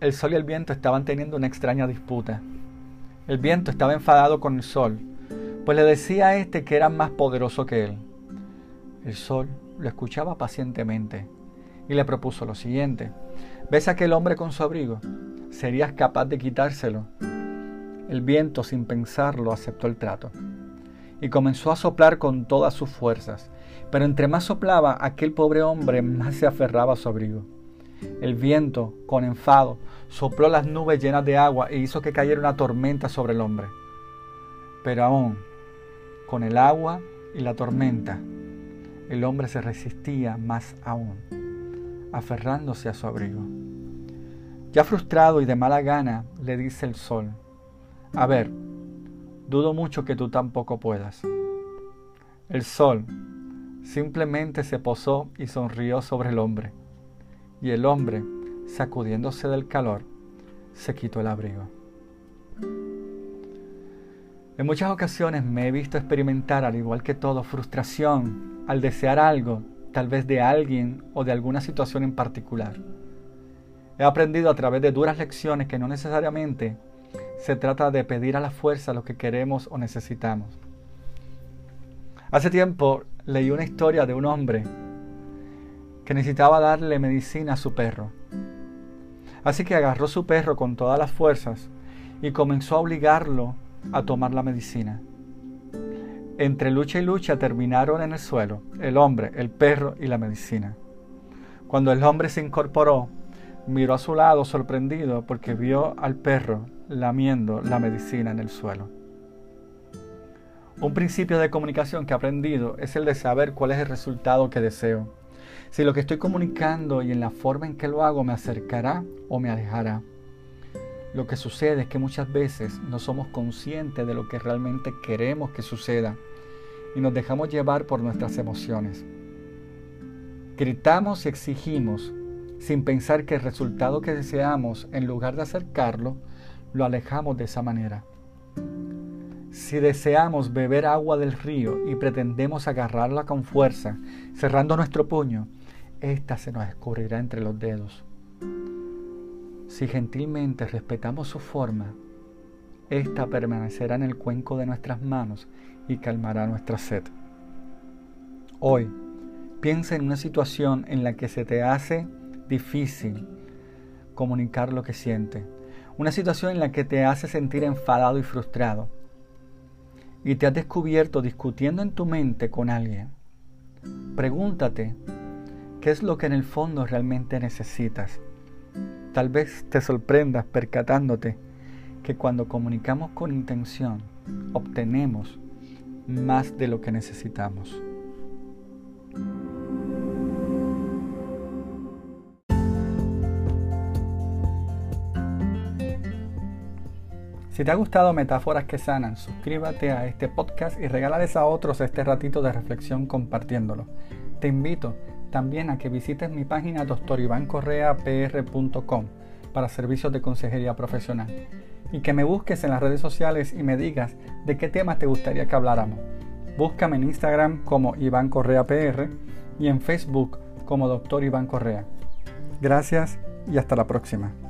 el sol y el viento estaban teniendo una extraña disputa. El viento estaba enfadado con el sol, pues le decía a este que era más poderoso que él. El sol lo escuchaba pacientemente y le propuso lo siguiente. ¿Ves a aquel hombre con su abrigo? ¿Serías capaz de quitárselo? El viento, sin pensarlo, aceptó el trato y comenzó a soplar con todas sus fuerzas. Pero entre más soplaba, aquel pobre hombre más se aferraba a su abrigo. El viento, con enfado, sopló las nubes llenas de agua e hizo que cayera una tormenta sobre el hombre. Pero aún, con el agua y la tormenta, el hombre se resistía más aún, aferrándose a su abrigo. Ya frustrado y de mala gana, le dice el sol, a ver, dudo mucho que tú tampoco puedas. El sol simplemente se posó y sonrió sobre el hombre y el hombre, sacudiéndose del calor, se quitó el abrigo. En muchas ocasiones me he visto experimentar, al igual que todo, frustración al desear algo, tal vez de alguien o de alguna situación en particular. He aprendido a través de duras lecciones que no necesariamente se trata de pedir a la fuerza lo que queremos o necesitamos. Hace tiempo leí una historia de un hombre que necesitaba darle medicina a su perro. Así que agarró su perro con todas las fuerzas y comenzó a obligarlo a tomar la medicina. Entre lucha y lucha terminaron en el suelo, el hombre, el perro y la medicina. Cuando el hombre se incorporó, miró a su lado sorprendido porque vio al perro lamiendo la medicina en el suelo. Un principio de comunicación que he aprendido es el de saber cuál es el resultado que deseo si lo que estoy comunicando y en la forma en que lo hago me acercará o me alejará. Lo que sucede es que muchas veces no somos conscientes de lo que realmente queremos que suceda y nos dejamos llevar por nuestras emociones. Gritamos y exigimos sin pensar que el resultado que deseamos, en lugar de acercarlo, lo alejamos de esa manera. Si deseamos beber agua del río y pretendemos agarrarla con fuerza, cerrando nuestro puño, ésta se nos escurrirá entre los dedos. Si gentilmente respetamos su forma, ésta permanecerá en el cuenco de nuestras manos y calmará nuestra sed. Hoy, piensa en una situación en la que se te hace difícil comunicar lo que siente. Una situación en la que te hace sentir enfadado y frustrado. Y te has descubierto discutiendo en tu mente con alguien. Pregúntate ¿Qué es lo que en el fondo realmente necesitas? Tal vez te sorprendas percatándote que cuando comunicamos con intención, obtenemos más de lo que necesitamos. Si te ha gustado Metáforas que Sanan, suscríbete a este podcast y regálales a otros este ratito de reflexión compartiéndolo. Te invito también a que visites mi página doctorivancorreapr.com para servicios de consejería profesional y que me busques en las redes sociales y me digas de qué temas te gustaría que habláramos. Búscame en Instagram como Iván Correa PR y en Facebook como Doctor Iván Correa. Gracias y hasta la próxima.